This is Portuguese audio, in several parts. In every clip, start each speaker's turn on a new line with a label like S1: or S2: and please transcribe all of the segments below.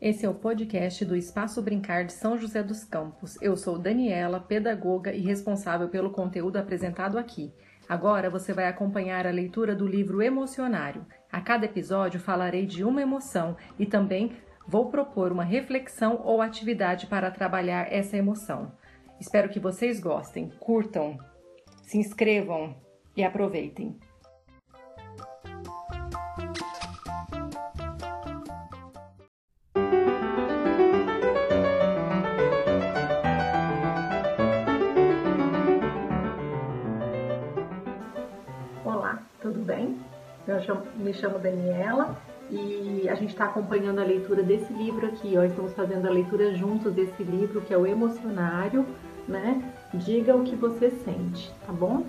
S1: Esse é o podcast do Espaço Brincar de São José dos Campos. Eu sou Daniela, pedagoga e responsável pelo conteúdo apresentado aqui. Agora você vai acompanhar a leitura do livro Emocionário. A cada episódio falarei de uma emoção e também vou propor uma reflexão ou atividade para trabalhar essa emoção. Espero que vocês gostem, curtam, se inscrevam e aproveitem.
S2: Eu me chamo Daniela e a gente está acompanhando a leitura desse livro aqui, ó. Estamos fazendo a leitura juntos desse livro que é o Emocionário, né? Diga o que você sente, tá bom?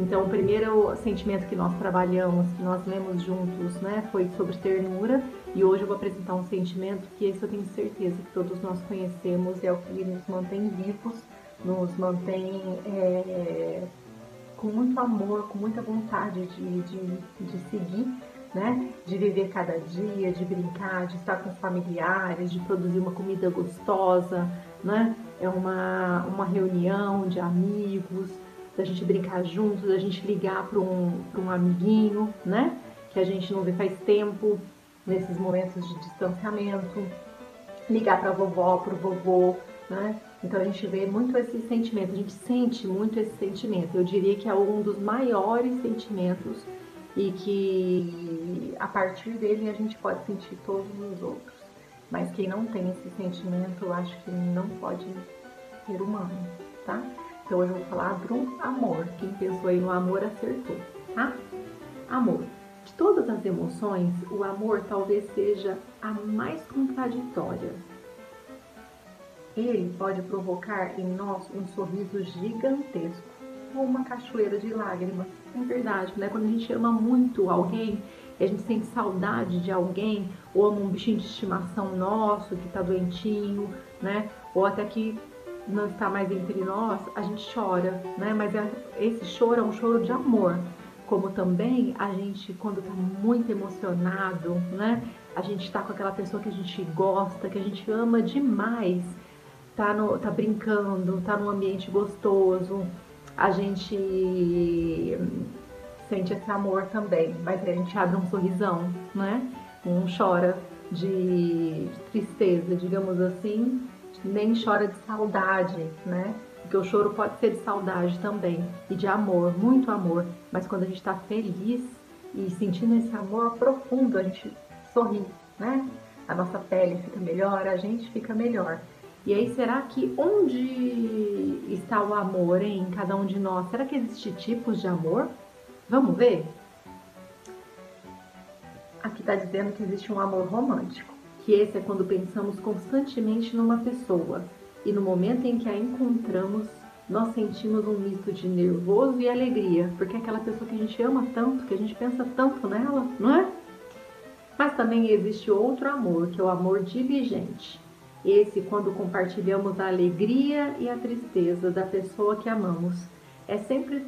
S2: Então, o primeiro sentimento que nós trabalhamos, que nós lemos juntos, né, foi sobre ternura. E hoje eu vou apresentar um sentimento que esse eu tenho certeza que todos nós conhecemos e é o que nos mantém vivos, nos mantém é, com muito amor, com muita vontade de, de, de seguir, né? De viver cada dia, de brincar, de estar com os familiares, de produzir uma comida gostosa, né? É uma, uma reunião de amigos, da gente brincar juntos, da gente ligar para um, um amiguinho, né? Que a gente não vê faz tempo, nesses momentos de distanciamento, ligar para a vovó, para o vovô, né? Então a gente vê muito esse sentimento, a gente sente muito esse sentimento. Eu diria que é um dos maiores sentimentos e que a partir dele a gente pode sentir todos os outros. Mas quem não tem esse sentimento, eu acho que não pode ser humano, tá? Então hoje eu vou falar do amor. Quem pensou aí no amor acertou, tá? Amor. De todas as emoções, o amor talvez seja a mais contraditória ele pode provocar em nós um sorriso gigantesco ou uma cachoeira de lágrimas. É verdade, né? Quando a gente ama muito alguém, a gente sente saudade de alguém, ou ama um bichinho de estimação nosso que tá doentinho, né? Ou até que não está mais entre nós, a gente chora, né? Mas é, esse choro é um choro de amor. Como também a gente, quando tá muito emocionado, né? A gente tá com aquela pessoa que a gente gosta, que a gente ama demais tá, no, tá brincando, tá num ambiente gostoso, a gente sente esse amor também, mas a gente abre um sorrisão, né? Um chora de tristeza, digamos assim, nem chora de saudade, né? Porque o choro pode ser de saudade também e de amor, muito amor, mas quando a gente está feliz e sentindo esse amor profundo, a gente sorri, né? A nossa pele fica melhor, a gente fica melhor. E aí, será que onde está o amor em cada um de nós? Será que existe tipos de amor? Vamos ver? Aqui está dizendo que existe um amor romântico, que esse é quando pensamos constantemente numa pessoa e no momento em que a encontramos, nós sentimos um misto de nervoso e alegria, porque é aquela pessoa que a gente ama tanto, que a gente pensa tanto nela, não é? Mas também existe outro amor, que é o amor diligente esse, quando compartilhamos a alegria e a tristeza da pessoa que amamos, é sempre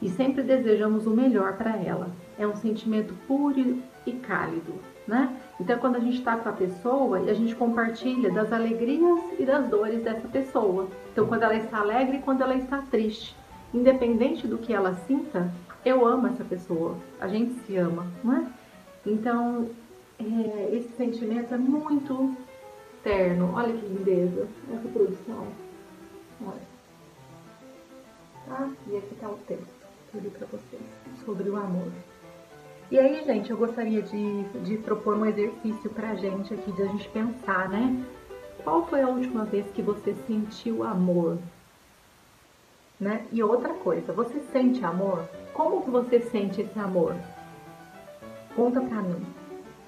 S2: e sempre desejamos o melhor para ela. É um sentimento puro e cálido, né? Então, quando a gente está com a pessoa, a gente compartilha das alegrias e das dores dessa pessoa. Então, quando ela está alegre e quando ela está triste, independente do que ela sinta, eu amo essa pessoa. A gente se ama, não é? Então, é, esse sentimento é muito terno. Olha que lindeza essa produção. Olha. Tá? E aqui tá o texto que eu li pra vocês sobre o amor. E aí, gente, eu gostaria de, de propor um exercício pra gente aqui, de a gente pensar, né? Qual foi a última vez que você sentiu amor? Né? E outra coisa, você sente amor? Como que você sente esse amor? Conta pra mim,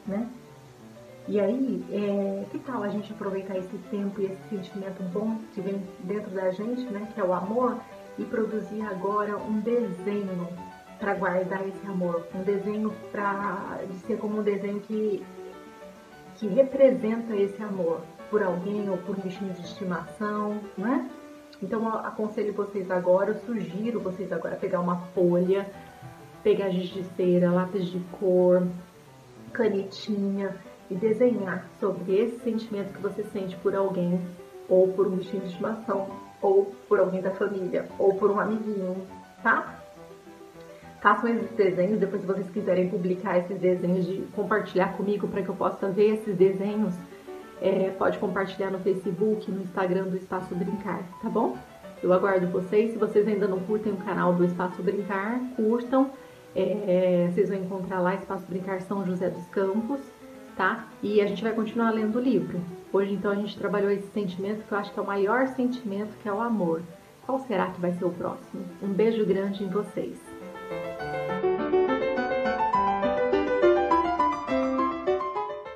S2: né? E aí, é, que tal a gente aproveitar esse tempo e esse sentimento bom que vem dentro da gente, né, que é o amor, e produzir agora um desenho para guardar esse amor, um desenho para ser como um desenho que que representa esse amor por alguém ou por um bichinho de estimação, né? Então eu aconselho vocês agora, eu sugiro vocês agora pegar uma folha, pegar giz de cera, lápis de cor, canetinha e desenhar sobre esse sentimento que você sente por alguém, ou por um bichinho de estimação, ou por alguém da família, ou por um amiguinho, tá? Façam esses desenhos, depois se vocês quiserem publicar esses desenhos, de compartilhar comigo para que eu possa ver esses desenhos, é, pode compartilhar no Facebook, no Instagram do Espaço Brincar, tá bom? Eu aguardo vocês. Se vocês ainda não curtem o canal do Espaço Brincar, curtam. É, vocês vão encontrar lá Espaço Brincar São José dos Campos, tá? E a gente vai continuar lendo o livro. Hoje, então, a gente trabalhou esse sentimento que eu acho que é o maior sentimento, que é o amor. Qual será que vai ser o próximo? Um beijo grande em vocês.